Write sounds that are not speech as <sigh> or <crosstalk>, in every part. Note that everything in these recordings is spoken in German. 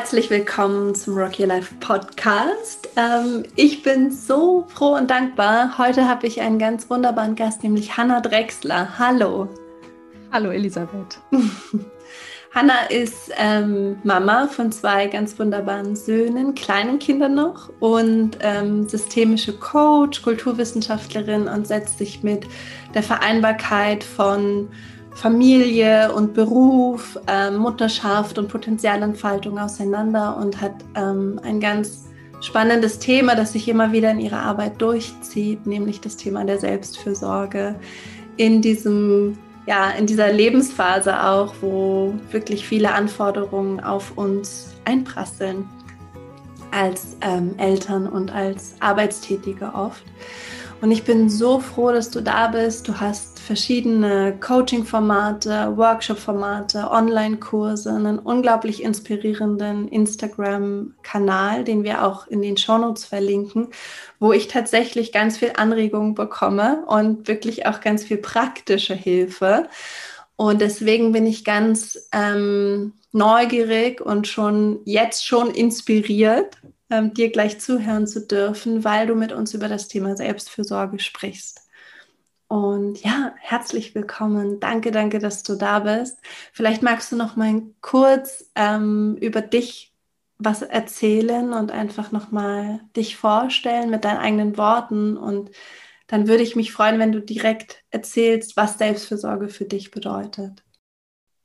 Herzlich willkommen zum Rock Your Life Podcast. Ähm, ich bin so froh und dankbar. Heute habe ich einen ganz wunderbaren Gast, nämlich Hanna Drexler. Hallo. Hallo Elisabeth. <laughs> Hanna ist ähm, Mama von zwei ganz wunderbaren Söhnen, kleinen Kindern noch und ähm, systemische Coach, Kulturwissenschaftlerin und setzt sich mit der Vereinbarkeit von Familie und Beruf, ähm, Mutterschaft und Potenzialentfaltung auseinander und hat ähm, ein ganz spannendes Thema, das sich immer wieder in ihrer Arbeit durchzieht, nämlich das Thema der Selbstfürsorge in diesem ja, in dieser Lebensphase auch, wo wirklich viele Anforderungen auf uns einprasseln als ähm, Eltern und als Arbeitstätige oft. Und ich bin so froh, dass du da bist. Du hast verschiedene Coaching-Formate, Workshop-Formate, Online-Kurse, einen unglaublich inspirierenden Instagram-Kanal, den wir auch in den Shownotes verlinken, wo ich tatsächlich ganz viel Anregungen bekomme und wirklich auch ganz viel praktische Hilfe. Und deswegen bin ich ganz ähm, neugierig und schon jetzt schon inspiriert, ähm, dir gleich zuhören zu dürfen, weil du mit uns über das Thema Selbstfürsorge sprichst. Und ja, herzlich willkommen. Danke, danke, dass du da bist. Vielleicht magst du noch mal kurz ähm, über dich was erzählen und einfach noch mal dich vorstellen mit deinen eigenen Worten. Und dann würde ich mich freuen, wenn du direkt erzählst, was Selbstfürsorge für dich bedeutet.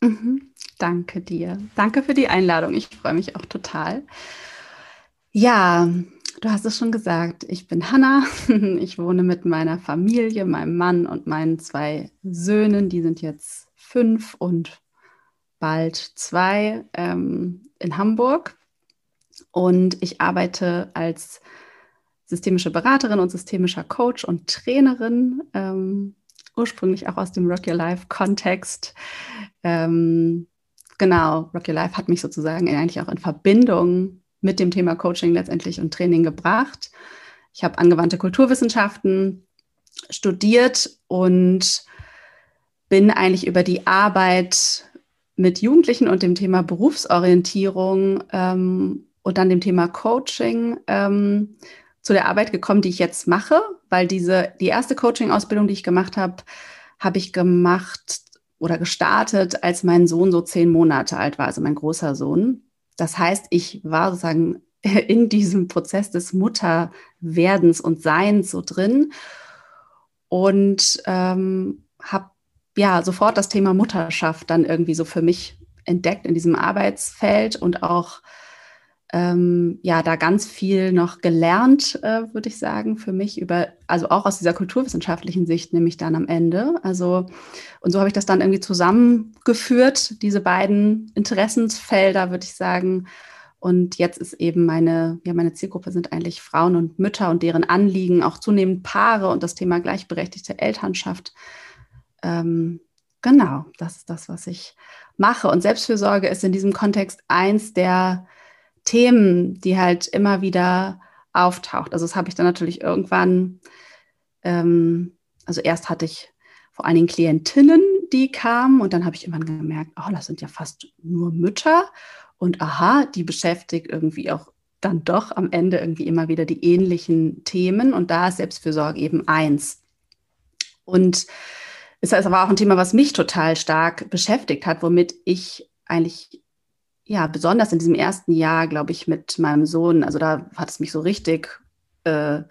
Mhm. Danke dir. Danke für die Einladung. Ich freue mich auch total. Ja, du hast es schon gesagt. Ich bin Hanna. <laughs> Ich wohne mit meiner Familie, meinem Mann und meinen zwei Söhnen. Die sind jetzt fünf und bald zwei ähm, in Hamburg. Und ich arbeite als systemische Beraterin und systemischer Coach und Trainerin, ähm, ursprünglich auch aus dem Rock Your Life Kontext. Ähm, genau, Rock Your Life hat mich sozusagen eigentlich auch in Verbindung mit dem Thema Coaching letztendlich und Training gebracht. Ich habe angewandte Kulturwissenschaften studiert und bin eigentlich über die Arbeit mit Jugendlichen und dem Thema Berufsorientierung ähm, und dann dem Thema Coaching ähm, zu der Arbeit gekommen, die ich jetzt mache, weil diese die erste Coaching-Ausbildung, die ich gemacht habe, habe ich gemacht oder gestartet, als mein Sohn so zehn Monate alt war, also mein großer Sohn. Das heißt, ich war sozusagen <laughs> in diesem Prozess des Mutterwerdens und Seins so drin und ähm, habe ja sofort das Thema Mutterschaft dann irgendwie so für mich entdeckt in diesem Arbeitsfeld und auch ähm, ja da ganz viel noch gelernt, äh, würde ich sagen, für mich über, also auch aus dieser kulturwissenschaftlichen Sicht nämlich dann am Ende. Also und so habe ich das dann irgendwie zusammengeführt, diese beiden Interessensfelder, würde ich sagen. Und jetzt ist eben meine, ja, meine Zielgruppe sind eigentlich Frauen und Mütter und deren Anliegen, auch zunehmend Paare und das Thema gleichberechtigte Elternschaft. Ähm, genau, das ist das, was ich mache. Und Selbstfürsorge ist in diesem Kontext eins der Themen, die halt immer wieder auftaucht. Also das habe ich dann natürlich irgendwann, ähm, also erst hatte ich vor allen Dingen Klientinnen, die kamen und dann habe ich irgendwann gemerkt, oh, das sind ja fast nur Mütter und aha, die beschäftigt irgendwie auch dann doch am Ende irgendwie immer wieder die ähnlichen Themen und da ist Selbstfürsorge eben eins. Und es ist aber auch ein Thema, was mich total stark beschäftigt hat, womit ich eigentlich ja, besonders in diesem ersten Jahr, glaube ich, mit meinem Sohn, also da hat es mich so richtig äh,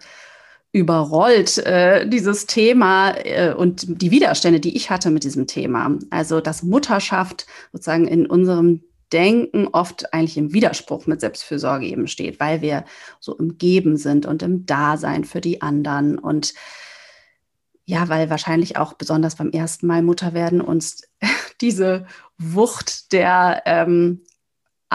überrollt, äh, dieses Thema äh, und die Widerstände, die ich hatte mit diesem Thema. Also, dass Mutterschaft sozusagen in unserem Denken oft eigentlich im Widerspruch mit Selbstfürsorge eben steht, weil wir so im Geben sind und im Dasein für die anderen und ja, weil wahrscheinlich auch besonders beim ersten Mal Mutter werden uns <laughs> diese Wucht der ähm,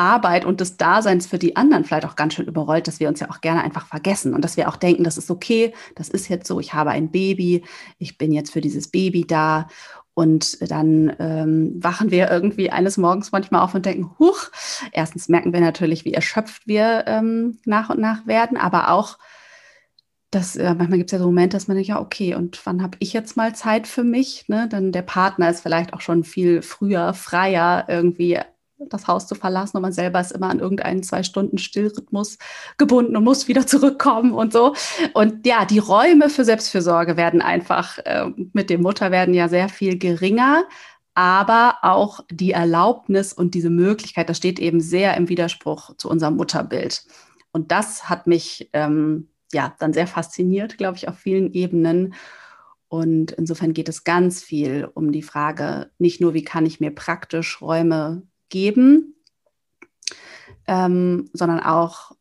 Arbeit und des Daseins für die anderen vielleicht auch ganz schön überrollt, dass wir uns ja auch gerne einfach vergessen und dass wir auch denken, das ist okay, das ist jetzt so, ich habe ein Baby, ich bin jetzt für dieses Baby da und dann ähm, wachen wir irgendwie eines Morgens manchmal auf und denken, huch, erstens merken wir natürlich, wie erschöpft wir ähm, nach und nach werden, aber auch, dass äh, manchmal gibt es ja so Momente, dass man denkt, ja, okay, und wann habe ich jetzt mal Zeit für mich? Ne? Dann der Partner ist vielleicht auch schon viel früher, freier irgendwie das Haus zu verlassen und man selber ist immer an irgendeinen zwei Stunden Stillrhythmus gebunden und muss wieder <laughs> zurückkommen und so. Und ja, die Räume für Selbstfürsorge werden einfach äh, mit dem Mutterwerden ja sehr viel geringer, aber auch die Erlaubnis und diese Möglichkeit, das steht eben sehr im Widerspruch zu unserem Mutterbild. Und das hat mich ähm, ja dann sehr fasziniert, glaube ich, auf vielen Ebenen. Und insofern geht es ganz viel um die Frage, nicht nur, wie kann ich mir praktisch Räume geben, ähm, sondern auch,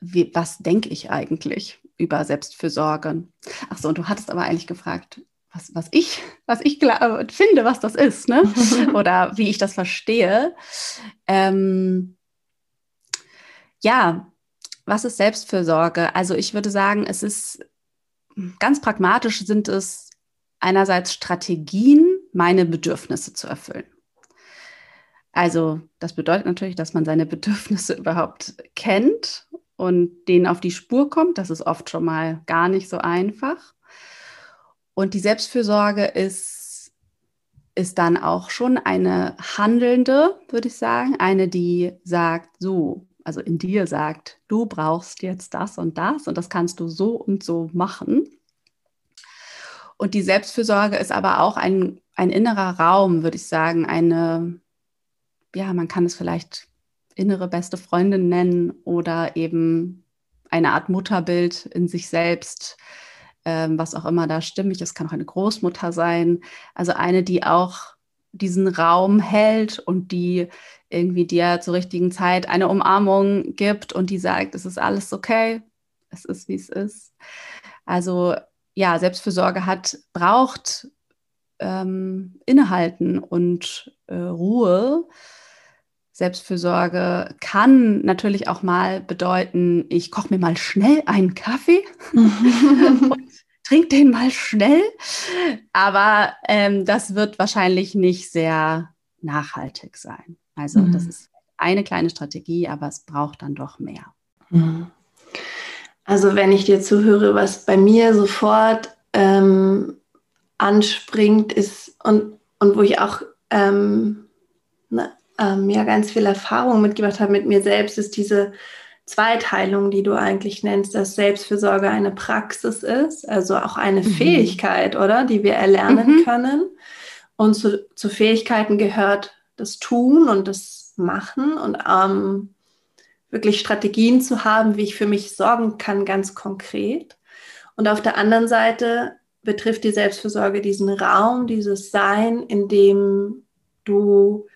wie, was denke ich eigentlich über Selbstfürsorge? Ach so, und du hattest aber eigentlich gefragt, was, was ich, was ich finde, was das ist, ne? <laughs> Oder wie ich das verstehe. Ähm, ja, was ist Selbstfürsorge? Also ich würde sagen, es ist ganz pragmatisch sind es einerseits Strategien, meine Bedürfnisse zu erfüllen. Also das bedeutet natürlich, dass man seine Bedürfnisse <laughs> überhaupt kennt und denen auf die Spur kommt. Das ist oft schon mal gar nicht so einfach. Und die Selbstfürsorge ist, ist dann auch schon eine handelnde, würde ich sagen, eine, die sagt, so, also in dir sagt, du brauchst jetzt das und das und das kannst du so und so machen. Und die Selbstfürsorge ist aber auch ein, ein innerer Raum, würde ich sagen, eine, ja, man kann es vielleicht innere beste Freundin nennen oder eben eine Art Mutterbild in sich selbst, ähm, was auch immer da stimmig ist, kann auch eine Großmutter sein. Also eine, die auch diesen Raum hält und die irgendwie dir zur richtigen Zeit eine Umarmung gibt und die sagt, es ist alles okay, es ist, wie es ist. Also ja, Selbstfürsorge hat, braucht ähm, Innehalten und äh, Ruhe. Selbstfürsorge kann natürlich auch mal bedeuten, ich koche mir mal schnell einen Kaffee <laughs> und trinke den mal schnell. Aber ähm, das wird wahrscheinlich nicht sehr nachhaltig sein. Also mhm. das ist eine kleine Strategie, aber es braucht dann doch mehr. Mhm. Also wenn ich dir zuhöre, was bei mir sofort ähm, anspringt ist und, und wo ich auch ähm, na, ähm, ja ganz viel Erfahrung mitgebracht habe mit mir selbst, ist diese Zweiteilung, die du eigentlich nennst, dass Selbstfürsorge eine Praxis ist, also auch eine mhm. Fähigkeit, oder, die wir erlernen mhm. können. Und zu, zu Fähigkeiten gehört das Tun und das Machen und ähm, wirklich Strategien zu haben, wie ich für mich sorgen kann, ganz konkret. Und auf der anderen Seite betrifft die Selbstfürsorge diesen Raum, dieses Sein, in dem du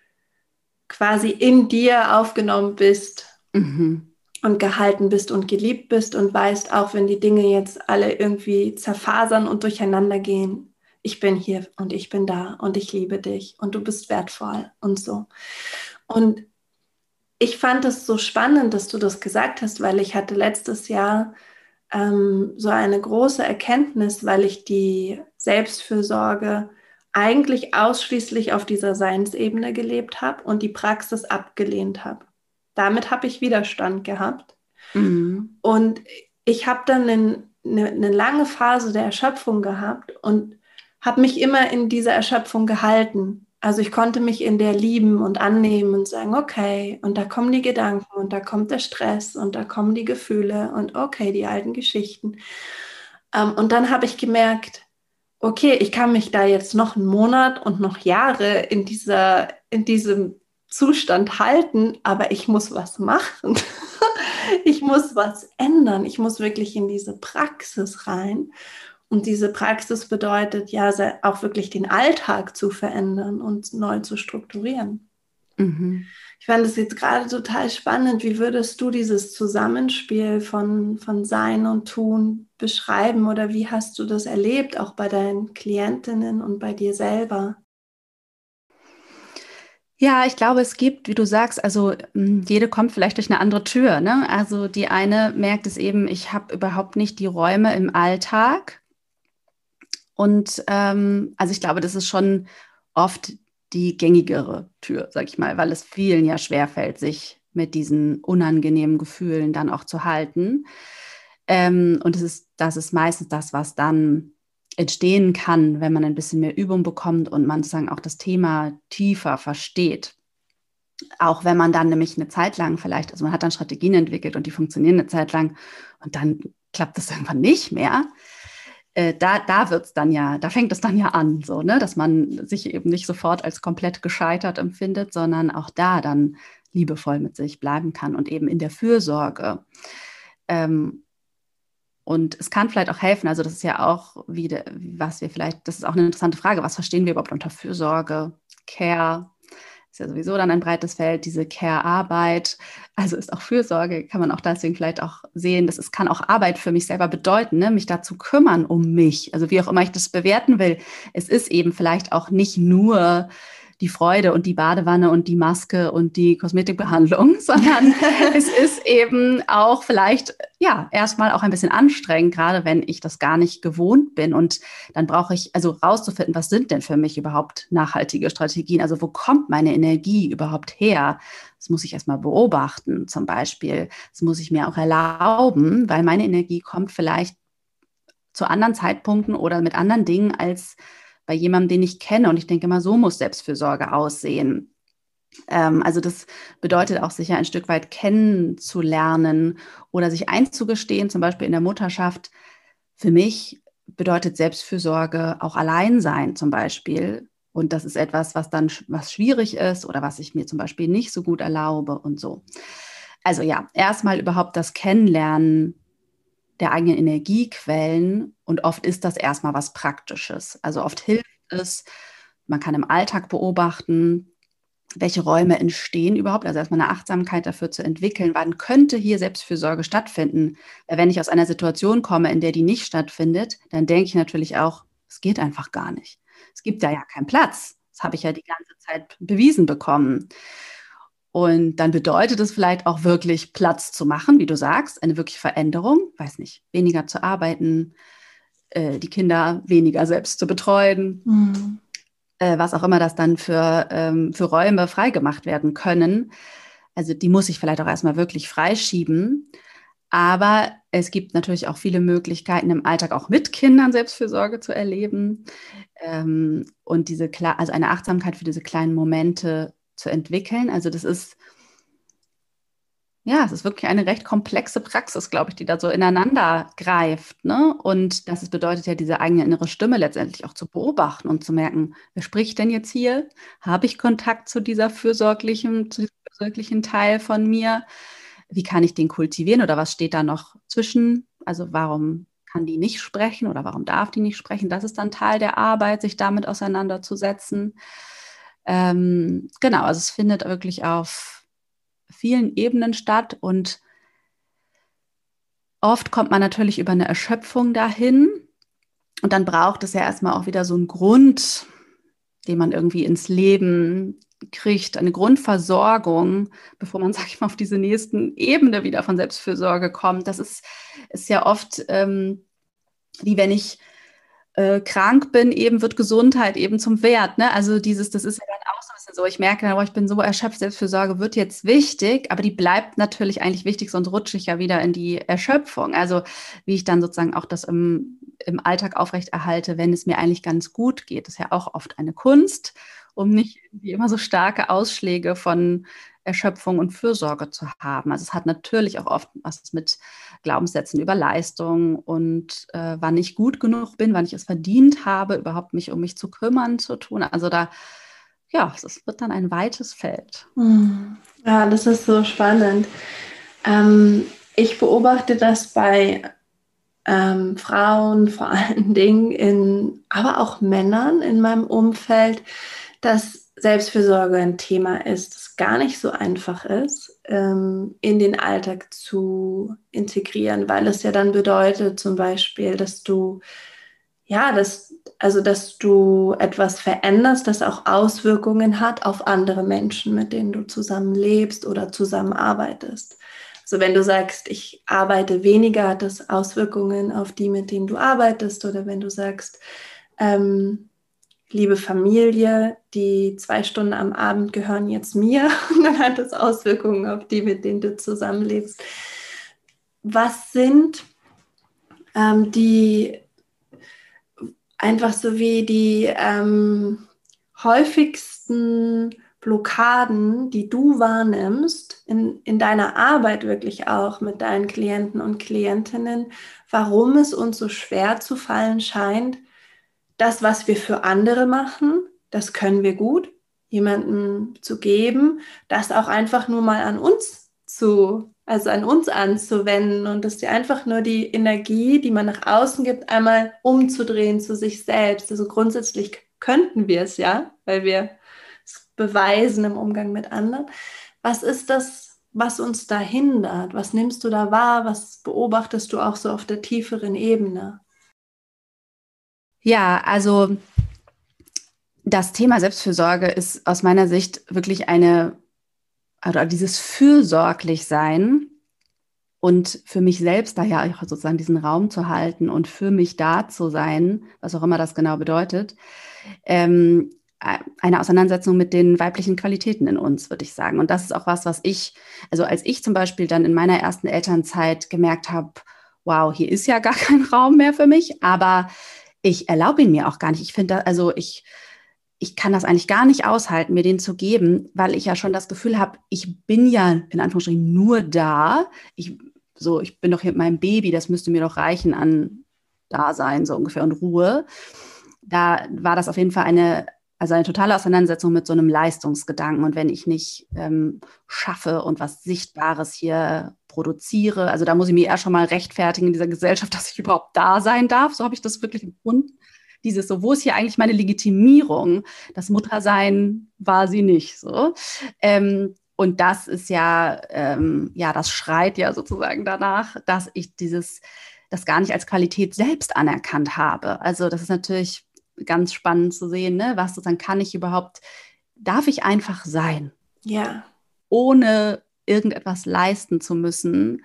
quasi in dir aufgenommen bist mhm. und gehalten bist und geliebt bist und weißt, auch wenn die Dinge jetzt alle irgendwie zerfasern und durcheinander gehen, ich bin hier und ich bin da und ich liebe dich und du bist wertvoll und so. Und ich fand es so spannend, dass du das gesagt hast, weil ich hatte letztes Jahr ähm, so eine große Erkenntnis, weil ich die Selbstfürsorge eigentlich ausschließlich auf dieser Seinsebene gelebt habe und die Praxis abgelehnt habe. Damit habe ich Widerstand gehabt. Mhm. Und ich habe dann eine, eine lange Phase der Erschöpfung gehabt und habe mich immer in dieser Erschöpfung gehalten. Also ich konnte mich in der lieben und annehmen und sagen, okay, und da kommen die Gedanken und da kommt der Stress und da kommen die Gefühle und okay, die alten Geschichten. Ähm, und dann habe ich gemerkt, okay, ich kann mich da jetzt noch einen Monat und noch Jahre in, dieser, in diesem Zustand halten, aber ich muss was machen. <laughs> ich muss was ändern. Ich muss wirklich in diese Praxis rein. Und diese Praxis bedeutet ja auch wirklich den Alltag zu verändern und neu zu strukturieren. Mhm. Ich fand es jetzt gerade total spannend. Wie würdest du dieses Zusammenspiel von, von Sein und Tun beschreiben oder wie hast du das erlebt, auch bei deinen Klientinnen und bei dir selber? Ja, ich glaube, es gibt, wie du sagst, also hm, jede kommt vielleicht durch eine andere Tür. Ne? Also die eine merkt es eben, ich habe überhaupt nicht die Räume im Alltag, und ähm, also ich glaube, das ist schon oft die gängigere Tür, sag ich mal, weil es vielen ja schwerfällt, sich mit diesen unangenehmen Gefühlen dann auch zu halten. Ähm, und es ist, das ist meistens das, was dann entstehen kann, wenn man ein bisschen mehr Übung bekommt und man sozusagen auch das Thema tiefer versteht. Auch wenn man dann nämlich eine Zeit lang vielleicht, also man hat dann Strategien entwickelt und die funktionieren eine Zeit lang und dann klappt das <laughs> irgendwann nicht mehr. Äh, da, da wird es dann ja, da fängt es dann ja an, so, ne, dass man sich eben nicht sofort als komplett gescheitert empfindet, sondern auch da dann liebevoll mit sich bleiben kann und eben in der Fürsorge. Ähm, und es kann vielleicht auch helfen, also das ist ja auch wieder, was wir vielleicht, das ist auch eine interessante Frage, was verstehen wir überhaupt unter Fürsorge, Care, ist ja sowieso dann ein breites Feld, diese Care-Arbeit. Also ist auch Fürsorge, kann man auch deswegen vielleicht auch sehen, dass es kann auch Arbeit für mich selber bedeuten, ne? mich dazu kümmern um mich. Also wie auch immer ich das bewerten will. Es ist eben vielleicht auch nicht nur die Freude und die Badewanne und die Maske und die Kosmetikbehandlung, <laughs> sondern <laughs> es ist eben auch vielleicht, ja, erstmal auch ein bisschen anstrengend, gerade wenn ich das gar nicht gewohnt bin. Und dann brauche ich also rauszufinden, was sind denn für mich überhaupt nachhaltige Strategien? Also wo kommt meine Energie überhaupt her? Das muss ich erstmal beobachten, zum Beispiel. Das muss ich mir auch erlauben, weil meine Energie kommt vielleicht zu anderen Zeitpunkten oder mit anderen Dingen als bei jemandem, den ich kenne. Und ich denke immer, so muss Selbstfürsorge aussehen. Ähm, also das bedeutet auch sicher ein Stück weit kennenzulernen oder sich einzugestehen, zum Beispiel in der Mutterschaft. Für mich bedeutet Selbstfürsorge auch Alleinsein zum Beispiel. Und das ist etwas, was dann was schwierig ist oder was ich mir zum Beispiel nicht so gut erlaube und so. Also ja, erstmal überhaupt das Kennenlernen der eigenen Energiequellen und oft ist das erstmal was Praktisches. Also oft hilft es, man kann im Alltag beobachten, welche Räume entstehen überhaupt, also erstmal eine Achtsamkeit dafür zu entwickeln, wann könnte hier Selbstfürsorge stattfinden. Weil wenn ich aus einer Situation komme, in der die nicht stattfindet, dann denke ich natürlich auch, es geht einfach gar nicht. Es gibt da ja keinen Platz. Das habe ich ja die ganze Zeit bewiesen bekommen. Und dann bedeutet es vielleicht auch wirklich Platz zu machen, wie du sagst, eine wirkliche Veränderung, weiß nicht, weniger zu arbeiten, äh, die Kinder weniger selbst zu betreuen, mhm. äh, was auch immer das dann für, ähm, für Räume freigemacht werden können. Also die muss ich vielleicht auch erstmal wirklich freischieben. Aber es gibt natürlich auch viele Möglichkeiten im Alltag auch mit Kindern Selbstfürsorge zu erleben ähm, und diese also eine Achtsamkeit für diese kleinen Momente zu entwickeln. Also das ist, ja, es ist wirklich eine recht komplexe Praxis, glaube ich, die da so ineinander greift. Ne? Und das bedeutet ja, diese eigene innere Stimme letztendlich auch zu beobachten und zu merken, wer spricht denn jetzt hier? Habe ich Kontakt zu dieser fürsorglichen, zu diesem fürsorglichen Teil von mir? Wie kann ich den kultivieren oder was steht da noch zwischen? Also warum kann die nicht sprechen oder warum darf die nicht sprechen? Das ist dann Teil der Arbeit, sich damit auseinanderzusetzen. Ähm, genau, also es findet wirklich auf vielen Ebenen statt und oft kommt man natürlich über eine Erschöpfung dahin und dann braucht es ja erstmal auch wieder so einen Grund, den man irgendwie ins Leben kriegt, eine Grundversorgung, bevor man, <laughs> sag ich mal, auf diese nächsten Ebene wieder von Selbstfürsorge kommt. Das ist, ist ja oft ähm, wie wenn ich äh, krank bin, eben wird Gesundheit eben zum Wert. Ne? Also dieses, das ist ja dann auch so ein bisschen so, ich merke, oh, ich bin so erschöpft, Selbstfürsorge wird jetzt wichtig, aber die bleibt natürlich eigentlich wichtig, sonst rutsche ich ja wieder in die Erschöpfung. Also wie ich dann sozusagen auch das im, im Alltag aufrechterhalte, wenn es mir eigentlich ganz gut geht, das ist ja auch oft eine Kunst, um nicht immer so starke Ausschläge von Erschöpfung und Fürsorge zu haben. Also es hat natürlich auch oft was mit Glaubenssätzen über Leistung und äh, wann ich gut genug bin, wann ich es verdient habe, überhaupt mich um mich zu kümmern zu tun. Also da, ja, es wird dann ein weites Feld. Hm. Ja, das ist so spannend. Ähm, ich beobachte das bei ähm, Frauen vor allen Dingen, in, aber auch Männern in meinem Umfeld, dass Selbstfürsorge ein Thema ist, das gar nicht so einfach ist, ähm, in den Alltag zu integrieren, weil es ja dann bedeutet zum Beispiel, dass du, ja, dass, also dass du etwas veränderst, das auch Auswirkungen hat auf andere Menschen, mit denen du zusammenlebst oder zusammenarbeitest. Also wenn du sagst, ich arbeite weniger, hat das Auswirkungen auf die, mit denen du arbeitest, oder wenn du sagst, ähm, liebe Familie, die zwei Stunden am Abend gehören jetzt mir <laughs> und dann hat das Auswirkungen auf die, mit denen du zusammenlebst. Was sind ähm, die einfach so wie die ähm, häufigsten Blockaden, die du wahrnimmst, in, in deiner Arbeit wirklich auch mit deinen Klienten und Klientinnen, warum es uns so schwer zu fallen scheint, das, was wir für andere machen, das können wir gut, jemandem zu geben, das auch einfach nur mal an uns zu, also an uns anzuwenden und dass die einfach nur die Energie, die man nach außen gibt, einmal umzudrehen zu sich selbst. Also grundsätzlich könnten wir es ja, weil wir es beweisen im Umgang mit anderen. Was ist das, was uns da hindert? Was nimmst du da wahr? Was beobachtest du auch so auf der tieferen Ebene? Ja, also das Thema Selbstfürsorge ist aus meiner Sicht wirklich eine, oder dieses fürsorglich sein und für mich selbst da ja auch sozusagen diesen Raum zu halten und für mich da zu sein, was auch immer das genau bedeutet, ähm, eine Auseinandersetzung mit den weiblichen Qualitäten in uns, würde ich sagen. Und das ist auch was, was ich, also als ich zum Beispiel dann in meiner ersten Elternzeit gemerkt habe, wow, hier ist ja gar kein Raum mehr für mich, aber ich erlaube ihn mir auch gar nicht. Ich finde, also ich, ich kann das eigentlich gar nicht aushalten, mir den zu geben, weil ich ja schon das Gefühl habe, ich bin ja in Anführungsstrichen nur da. Ich, so, ich bin doch hier mit meinem Baby, das müsste mir doch reichen an Dasein, so ungefähr, und Ruhe. Da war das auf jeden Fall eine, also eine totale Auseinandersetzung mit so einem Leistungsgedanken. Und wenn ich nicht ähm, schaffe und was Sichtbares hier produziere, also da muss ich mir eher schon mal rechtfertigen in dieser Gesellschaft, <laughs> dass ich überhaupt da sein darf. So habe ich das wirklich empfunden dieses so, wo ist hier eigentlich meine Legitimierung? Das Muttersein war sie nicht so. Ähm, und das ist ja, ähm, ja, das schreit ja sozusagen danach, dass ich dieses, das gar nicht als Qualität selbst anerkannt habe. Also das ist natürlich ganz spannend zu sehen, ne? was sozusagen kann ich überhaupt, darf ich einfach sein? Ja. Ohne irgendetwas leisten zu müssen.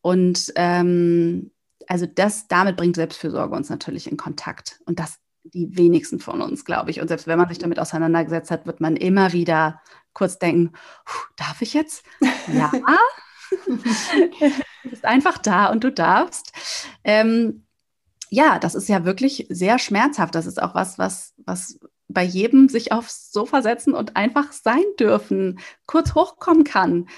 Und ähm, also das, damit bringt Selbstfürsorge uns natürlich in Kontakt. Und das die wenigsten von uns, glaube ich. Und selbst wenn man sich damit auseinandergesetzt hat, wird man immer wieder kurz denken, darf ich jetzt? Ja. <laughs> du bist einfach da und du darfst. Ähm, ja, das ist ja wirklich sehr schmerzhaft. Das ist auch was, was, was bei jedem sich aufs Sofa setzen und einfach sein dürfen, kurz hochkommen kann.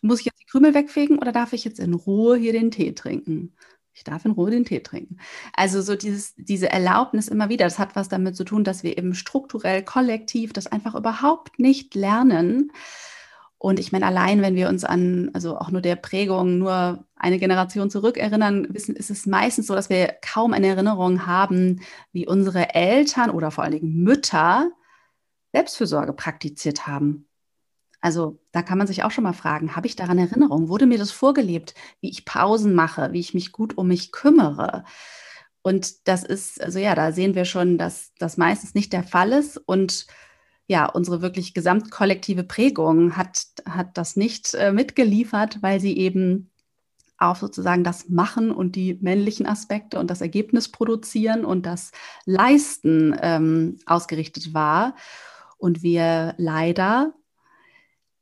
Muss ich jetzt die Krümel wegfegen oder darf ich jetzt in Ruhe hier den Tee trinken? Ich darf in Ruhe den Tee trinken. Also so dieses, diese Erlaubnis immer wieder, das hat was damit zu tun, dass wir eben strukturell, kollektiv das einfach überhaupt nicht lernen. Und ich meine, allein wenn wir uns an, also auch nur der Prägung, nur eine Generation zurückerinnern, wissen, ist es meistens so, dass wir kaum eine Erinnerung haben, wie unsere Eltern oder vor allen Dingen Mütter Selbstfürsorge praktiziert haben. Also da kann man sich auch schon mal fragen, habe ich daran Erinnerung? Wurde mir das vorgelebt, wie ich Pausen mache, wie ich mich gut um mich kümmere? Und das ist, also ja, da sehen wir schon, dass das meistens nicht der Fall ist. Und ja, unsere wirklich gesamtkollektive Prägung hat, hat das nicht äh, mitgeliefert, weil sie eben auf sozusagen das Machen und die männlichen Aspekte und das Ergebnis produzieren und das Leisten ähm, ausgerichtet war. Und wir leider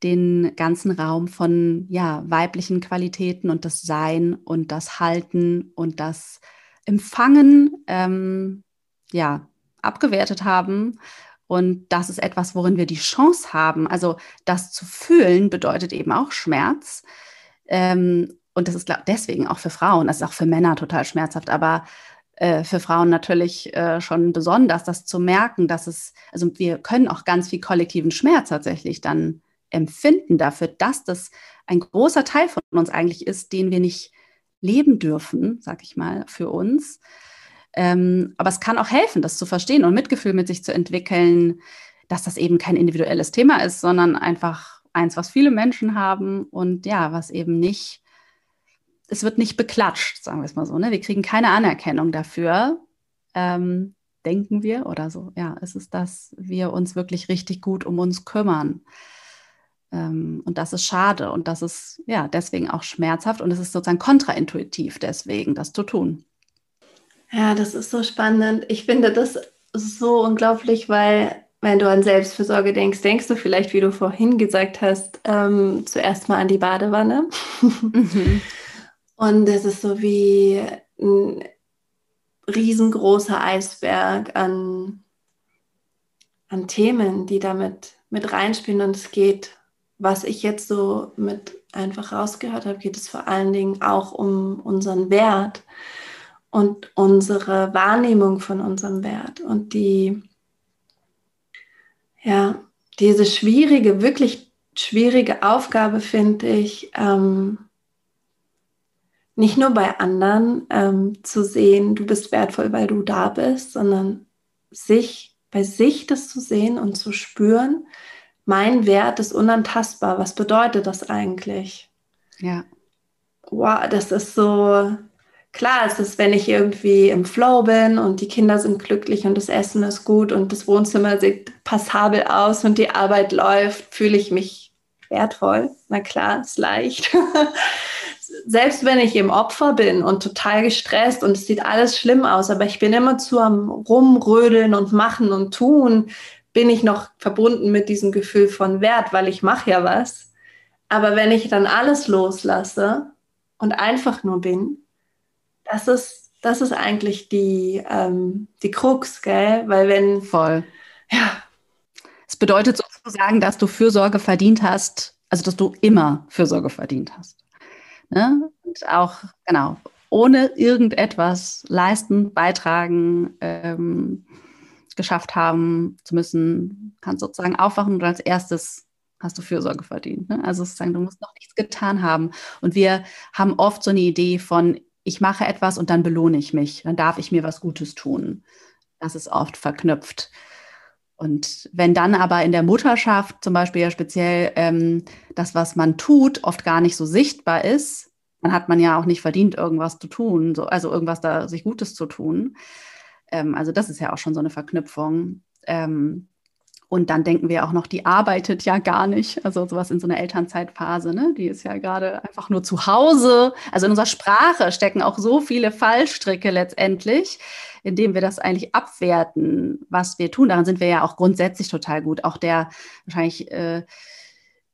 den ganzen Raum von ja, weiblichen Qualitäten und das Sein und das Halten und das Empfangen ähm, ja, abgewertet haben. Und das ist etwas, worin wir die Chance haben. Also das zu fühlen bedeutet eben auch Schmerz. Ähm, und das ist deswegen auch für Frauen, das ist auch für Männer total schmerzhaft, aber äh, für Frauen natürlich äh, schon besonders, das zu merken, dass es, also wir können auch ganz viel kollektiven Schmerz tatsächlich dann empfinden dafür, dass das ein großer Teil von uns eigentlich ist, den wir nicht leben dürfen, sag ich mal, für uns. Ähm, aber es kann auch helfen, das zu verstehen und Mitgefühl mit sich zu entwickeln, dass das eben kein individuelles Thema ist, sondern einfach eins, was viele Menschen haben und ja, was eben nicht, es wird nicht beklatscht, sagen wir es mal so. Ne? Wir kriegen keine Anerkennung dafür, ähm, denken wir oder so. Ja, es ist, dass wir uns wirklich richtig gut um uns kümmern. Ähm, und das ist schade und das ist ja deswegen auch schmerzhaft und es ist sozusagen kontraintuitiv deswegen, das zu tun. Ja, das ist so spannend. Ich finde das so unglaublich, weil wenn du an Selbstfürsorge denkst, denkst du vielleicht, wie du vorhin gesagt hast, ähm, zuerst mal an die Badewanne. Mhm. <laughs> Und es ist so wie ein riesengroßer Eisberg an, an Themen, die damit mit reinspielen und es geht, was ich jetzt so mit einfach rausgehört habe, geht es vor allen Dingen auch um unseren Wert und unsere Wahrnehmung von unserem Wert und die, ja, diese schwierige, wirklich schwierige Aufgabe finde ich, ähm, nicht nur bei anderen ähm, zu sehen, du bist wertvoll, weil du da bist, sondern sich bei sich das zu sehen und zu spüren, mein Wert ist unantastbar. Was bedeutet das eigentlich? Ja. Wow, das ist so klar, es ist, wenn ich irgendwie im Flow bin und die Kinder sind glücklich und das Essen ist gut und das Wohnzimmer sieht passabel aus und die Arbeit läuft, fühle ich mich wertvoll. Na klar, ist leicht. <laughs> selbst wenn ich im Opfer bin und total gestresst und es sieht alles schlimm aus, aber ich bin immer zu am Rumrödeln und Machen und Tun, bin ich noch verbunden mit diesem Gefühl von Wert, weil ich mache ja was. Aber wenn ich dann alles loslasse und einfach nur bin, das ist, das ist eigentlich die, ähm, die Krux, gell? Weil wenn. Voll. Ja. Es bedeutet sozusagen, dass du Fürsorge verdient hast, also dass du immer Fürsorge verdient hast. Ne? Und auch, genau, ohne irgendetwas leisten, beitragen, ähm, geschafft haben zu müssen, kannst sozusagen aufwachen und als erstes hast du Fürsorge verdient. Ne? Also sozusagen, du musst noch nichts getan haben. Und wir haben oft so eine Idee von, ich mache etwas und dann belohne ich mich, dann darf ich mir was Gutes tun. Das ist oft verknüpft. Und wenn dann aber in der Mutterschaft zum Beispiel ja speziell ähm, das, was man tut, oft gar nicht so sichtbar ist, dann hat man ja auch nicht verdient, irgendwas zu tun, so, also irgendwas da sich Gutes zu tun. Ähm, also das ist ja auch schon so eine Verknüpfung. Ähm, und dann denken wir auch noch, die arbeitet ja gar nicht. Also sowas in so einer Elternzeitphase, ne? Die ist ja gerade einfach nur zu Hause. Also in unserer Sprache stecken auch so viele Fallstricke letztendlich, indem wir das eigentlich abwerten, was wir tun. Daran sind wir ja auch grundsätzlich total gut. Auch der wahrscheinlich äh,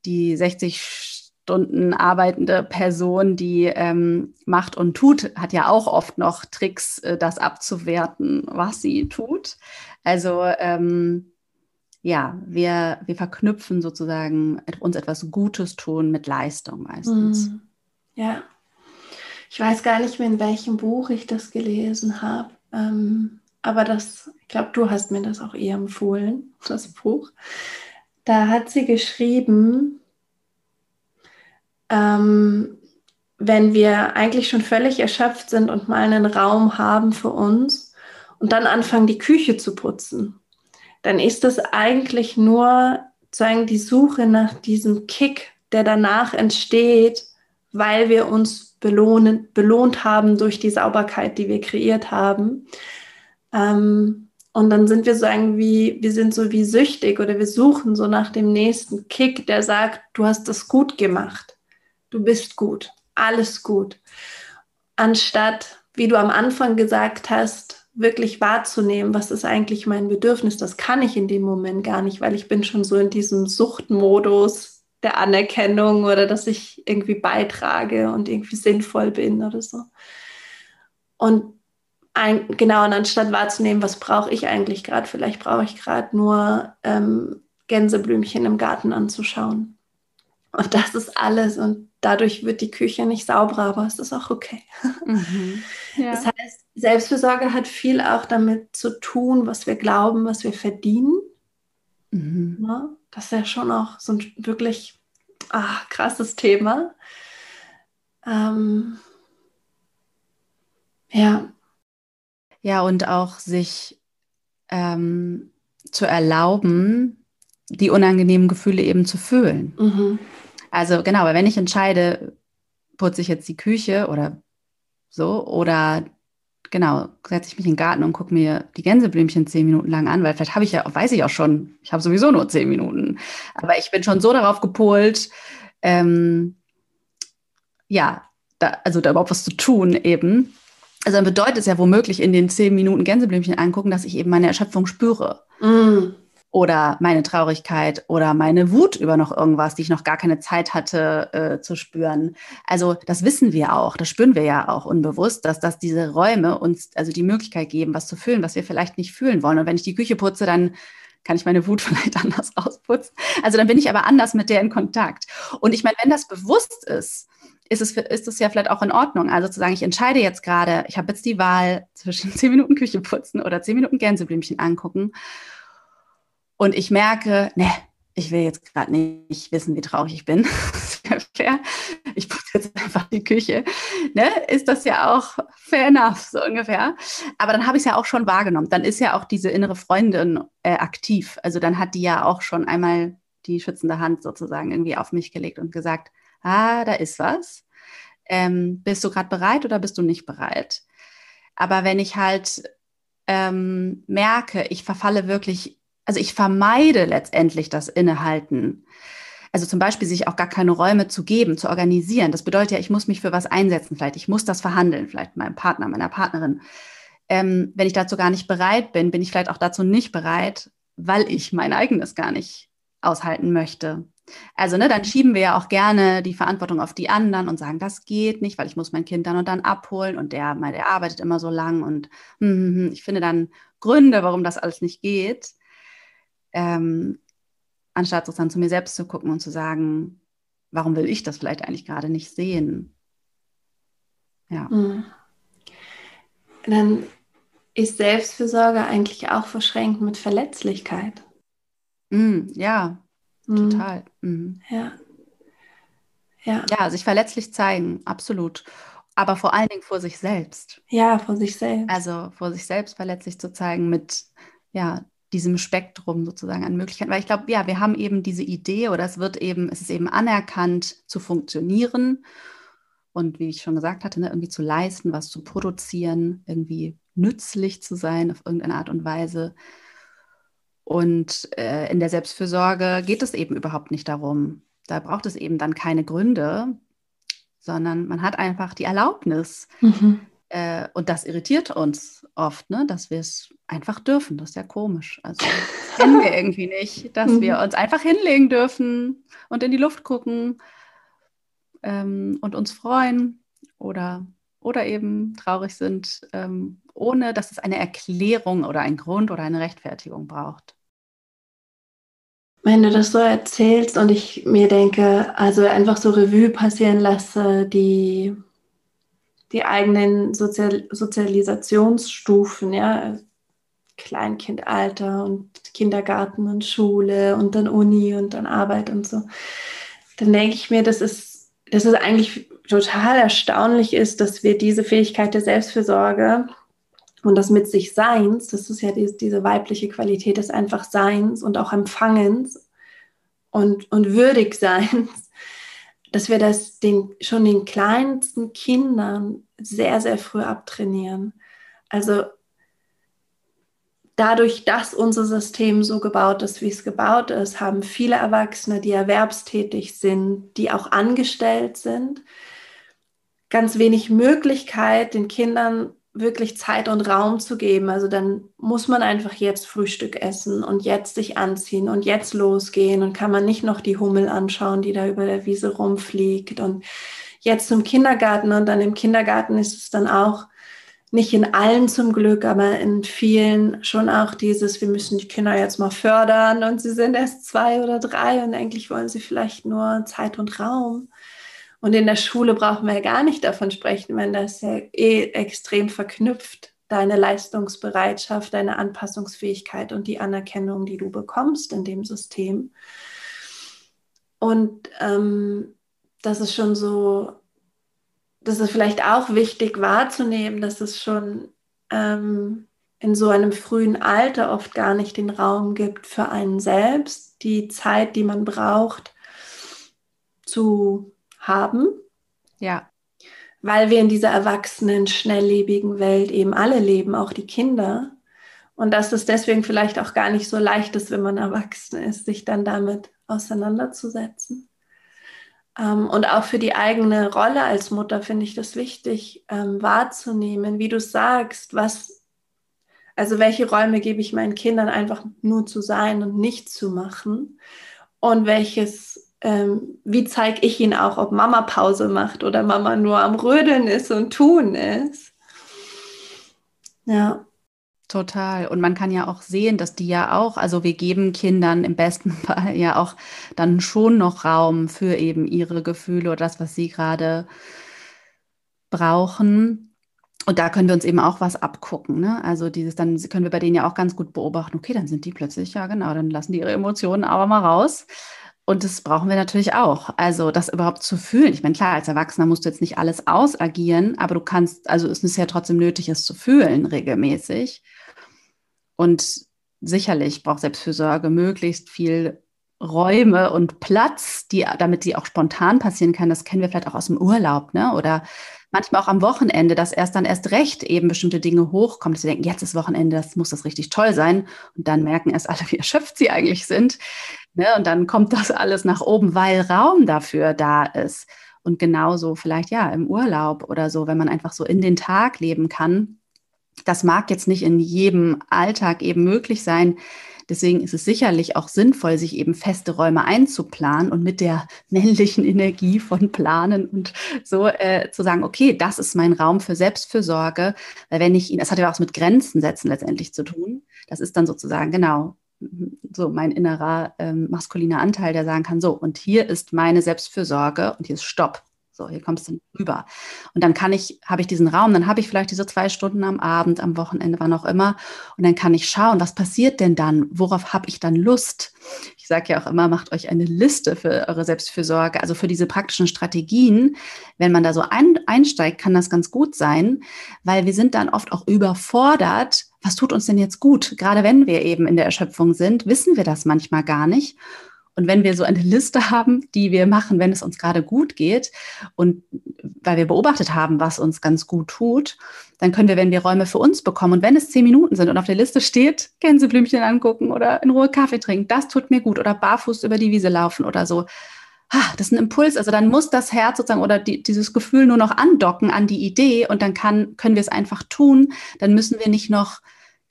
die 60 Stunden arbeitende Person, die ähm, macht und tut, hat ja auch oft noch Tricks, äh, das abzuwerten, was sie tut. Also ähm, ja, wir, wir verknüpfen sozusagen uns etwas Gutes tun mit Leistung meistens. Mm, ja. Ich weiß gar nicht mehr, in welchem Buch ich das gelesen habe. Ähm, aber das, ich glaube, du hast mir das auch eher empfohlen, <laughs> das Buch. Da hat sie geschrieben, ähm, wenn wir eigentlich schon völlig erschöpft sind und mal einen Raum haben für uns und dann anfangen, die Küche zu putzen dann ist das eigentlich nur sagen die Suche nach diesem Kick, der danach entsteht, weil wir uns belohnen, belohnt haben durch die Sauberkeit, die wir kreiert haben. Ähm, und dann sind wir so irgendwie, wir sind so wie süchtig oder wir suchen so nach dem nächsten Kick, der sagt, du hast das gut gemacht, du bist gut, alles gut. Anstatt, wie du am Anfang gesagt hast, wirklich wahrzunehmen, was ist eigentlich mein Bedürfnis. Das kann ich in dem Moment gar nicht, weil ich bin schon so in diesem Suchtmodus der Anerkennung oder dass ich irgendwie beitrage und irgendwie sinnvoll bin oder so. Und ein, genau, und anstatt wahrzunehmen, was brauche ich eigentlich gerade, vielleicht brauche ich gerade nur ähm, Gänseblümchen im Garten anzuschauen. Und das ist alles. Und dadurch wird die Küche nicht sauberer, aber es ist auch okay. Mhm. <laughs> Ja. Das heißt, Selbstfürsorge hat viel auch damit zu tun, was wir glauben, was wir verdienen. Mhm. Ja, das ist ja schon auch so ein wirklich ach, krasses Thema. Ähm, ja. Ja, und auch sich ähm, zu erlauben, die unangenehmen Gefühle eben zu fühlen. Mhm. Also genau, weil wenn ich entscheide, putze ich jetzt die Küche oder so, oder genau, setze ich mich in den Garten und gucke mir die Gänseblümchen zehn Minuten lang an, weil vielleicht habe ich ja, weiß ich auch schon, ich habe sowieso nur zehn Minuten. Aber ich bin schon so darauf gepolt, ähm, ja, da, also da überhaupt was zu tun eben. Also dann bedeutet es ja womöglich in den zehn Minuten Gänseblümchen angucken, dass ich eben meine Erschöpfung spüre. Mm oder meine Traurigkeit oder meine Wut über noch irgendwas, die ich noch gar keine Zeit hatte äh, zu spüren. Also das wissen wir auch, das spüren wir ja auch unbewusst, dass, dass diese Räume uns also die Möglichkeit geben, was zu fühlen, was wir vielleicht nicht fühlen wollen. Und wenn ich die Küche putze, dann kann ich meine Wut <laughs> vielleicht anders ausputzen. Also dann bin ich aber anders mit der in Kontakt. Und ich meine, wenn das bewusst ist, ist es, ist es ja vielleicht auch in Ordnung. Also zu sagen, ich entscheide jetzt gerade, ich habe jetzt die Wahl zwischen <laughs> zehn Minuten Küche putzen oder zehn Minuten Gänseblümchen angucken. Und ich merke, ne, ich will jetzt gerade nicht wissen, wie traurig ich bin. <laughs> ich putze jetzt einfach die Küche. Ne? Ist das ja auch fair enough, so ungefähr. Aber dann habe ich es ja auch schon wahrgenommen. Dann ist ja auch diese innere Freundin äh, aktiv. Also dann hat die ja auch schon einmal die schützende Hand sozusagen irgendwie auf mich gelegt und gesagt, ah, da ist was. Ähm, bist du gerade bereit oder bist du nicht bereit? Aber wenn ich halt ähm, merke, ich verfalle wirklich, also ich vermeide letztendlich das Innehalten. Also zum Beispiel sich auch gar keine Räume zu geben, zu organisieren. Das bedeutet ja, ich muss mich für was einsetzen, vielleicht ich muss das verhandeln, vielleicht meinem Partner, meiner Partnerin. Ähm, wenn ich dazu gar nicht bereit bin, bin ich vielleicht auch dazu nicht bereit, weil ich mein eigenes gar nicht aushalten möchte. Also, ne, dann schieben wir ja auch gerne die Verantwortung auf die anderen und sagen, das geht nicht, weil ich muss mein Kind dann und dann abholen und der, der arbeitet immer so lang und hm, hm, hm, ich finde dann Gründe, warum das alles nicht geht, ähm, anstatt sozusagen zu mir selbst zu gucken und zu sagen, warum will ich das vielleicht eigentlich gerade nicht sehen? Ja. Mhm. Dann ist Selbstfürsorge eigentlich auch verschränkt mit Verletzlichkeit. Mm, ja, Mhm. Total. Mhm. Ja. Ja. Ja, sich verletzlich zeigen, absolut. Aber vor allen Dingen vor sich selbst. Ja, vor sich selbst. Also vor sich selbst verletzlich zu zeigen mit ja, diesem Spektrum sozusagen an Möglichkeiten. Weil ich glaube, ja, wir haben eben diese Idee oder es wird eben, es ist eben anerkannt zu funktionieren und wie ich schon gesagt hatte, ne, irgendwie zu leisten, was zu produzieren, irgendwie nützlich zu sein auf irgendeine Art und Weise. Und äh, in der Selbstfürsorge geht es eben überhaupt nicht darum. Da braucht es eben dann keine Gründe, sondern man hat einfach die Erlaubnis. Mhm. Äh, und das irritiert uns oft, ne? dass wir es einfach dürfen. Das ist ja komisch. Also kennen wir <laughs> irgendwie nicht, dass mhm. wir uns einfach hinlegen dürfen und in die Luft gucken ähm, und uns freuen oder, oder eben traurig sind, ähm, ohne dass es eine Erklärung oder einen Grund oder eine Rechtfertigung braucht. Wenn du das so erzählst und ich mir denke, also einfach so Revue passieren lasse, die, die eigenen Sozial Sozialisationsstufen, ja, Kleinkindalter und Kindergarten und Schule und dann Uni und dann Arbeit und so, dann denke ich mir, dass es, dass es eigentlich total erstaunlich ist, dass wir diese Fähigkeit der Selbstfürsorge und das mit sich Seins, das ist ja die, diese weibliche Qualität des einfach Seins und auch Empfangens und, und würdig Seins, dass wir das den, schon den kleinsten Kindern sehr, sehr früh abtrainieren. Also dadurch, dass unser System so gebaut ist, wie es gebaut ist, haben viele Erwachsene, die erwerbstätig sind, die auch angestellt sind, ganz wenig Möglichkeit, den Kindern wirklich Zeit und Raum zu geben. Also dann muss man einfach jetzt Frühstück essen und jetzt sich anziehen und jetzt losgehen und kann man nicht noch die Hummel anschauen, die da über der Wiese rumfliegt und jetzt zum Kindergarten und dann im Kindergarten ist es dann auch nicht in allen zum Glück, aber in vielen schon auch dieses, wir müssen die Kinder jetzt mal fördern und sie sind erst zwei oder drei und eigentlich wollen sie vielleicht nur Zeit und Raum. Und in der Schule brauchen wir ja gar nicht davon sprechen, wenn das ja eh extrem verknüpft, deine Leistungsbereitschaft, deine Anpassungsfähigkeit und die Anerkennung, die du bekommst in dem System. Und ähm, das ist schon so, das ist vielleicht auch wichtig wahrzunehmen, dass es schon ähm, in so einem frühen Alter oft gar nicht den Raum gibt für einen selbst, die Zeit, die man braucht, zu haben. Ja. Weil wir in dieser erwachsenen, schnelllebigen Welt eben alle leben, auch die Kinder. Und dass es deswegen vielleicht auch gar nicht so leicht ist, wenn man erwachsen ist, sich dann damit auseinanderzusetzen. Ähm, und auch für die eigene Rolle als Mutter finde ich das wichtig ähm, wahrzunehmen, wie du sagst, was, also welche Räume gebe ich meinen Kindern einfach nur zu sein und nicht zu machen und welches ähm, wie zeige ich ihnen auch, ob Mama Pause macht oder Mama nur am Rödeln ist und tun ist. Ja. Total. Und man kann ja auch sehen, dass die ja auch, also wir geben Kindern im besten <laughs> Fall ja auch dann schon noch Raum für eben ihre Gefühle oder das, was sie gerade brauchen. Und da können wir uns eben auch was abgucken. Ne? Also dieses, dann können wir bei denen ja auch ganz gut beobachten, okay, dann sind die plötzlich, ja genau, dann lassen die ihre Emotionen aber mal raus. Und das brauchen wir natürlich auch. Also das überhaupt zu fühlen. Ich meine, klar, als Erwachsener musst du jetzt nicht alles ausagieren, aber du kannst, also es ist ja trotzdem nötig, es zu fühlen regelmäßig. Und sicherlich braucht Selbstfürsorge möglichst viel Räume und Platz, die, damit die auch spontan passieren kann. Das kennen wir vielleicht auch aus dem Urlaub, ne? Oder manchmal auch am Wochenende, dass erst dann erst recht eben bestimmte Dinge hochkommen, dass sie denken, jetzt ist Wochenende, das muss das richtig toll sein. Und dann merken erst alle, wie erschöpft sie eigentlich sind. Ne? Und dann kommt das alles nach oben, weil Raum dafür da ist. Und genauso vielleicht ja im Urlaub oder so, wenn man einfach so in den Tag leben kann. Das mag jetzt nicht in jedem Alltag eben möglich sein. Deswegen ist es sicherlich auch sinnvoll, sich eben feste Räume einzuplanen und mit der <laughs> männlichen Energie von Planen und so äh, zu sagen, okay, das ist mein Raum für Selbstfürsorge. Weil wenn ich ihn, das hat ja auch mit Grenzen setzen letztendlich zu tun. Das ist dann sozusagen, genau, so mein innerer ähm, maskuliner Anteil, der sagen kann, so, und hier ist meine Selbstfürsorge und hier ist Stopp. So, hier kommst du rüber. Und dann kann ich, habe ich diesen Raum, dann habe ich vielleicht diese zwei Stunden am Abend, am Wochenende, wann auch immer. Und dann kann ich schauen, was passiert denn dann? Worauf habe ich dann Lust? Ich sage ja auch immer, macht euch eine Liste für eure Selbstfürsorge, also für diese praktischen Strategien. Wenn man da so ein, einsteigt, kann das ganz gut sein, weil wir sind dann oft auch überfordert. Was tut uns denn jetzt gut? Gerade wenn wir eben in der Erschöpfung sind, wissen wir das manchmal gar nicht. Und wenn wir so eine Liste haben, die wir machen, wenn es uns gerade gut geht und weil wir beobachtet haben, was uns ganz gut tut, dann können wir, wenn wir Räume für uns bekommen und wenn es zehn Minuten sind und auf der Liste steht, Gänseblümchen angucken oder in Ruhe Kaffee trinken, das tut mir gut oder barfuß über die Wiese laufen oder so. Das ist ein Impuls, also dann muss das Herz sozusagen oder die, dieses Gefühl nur noch andocken an die Idee und dann kann, können wir es einfach tun. Dann müssen wir nicht noch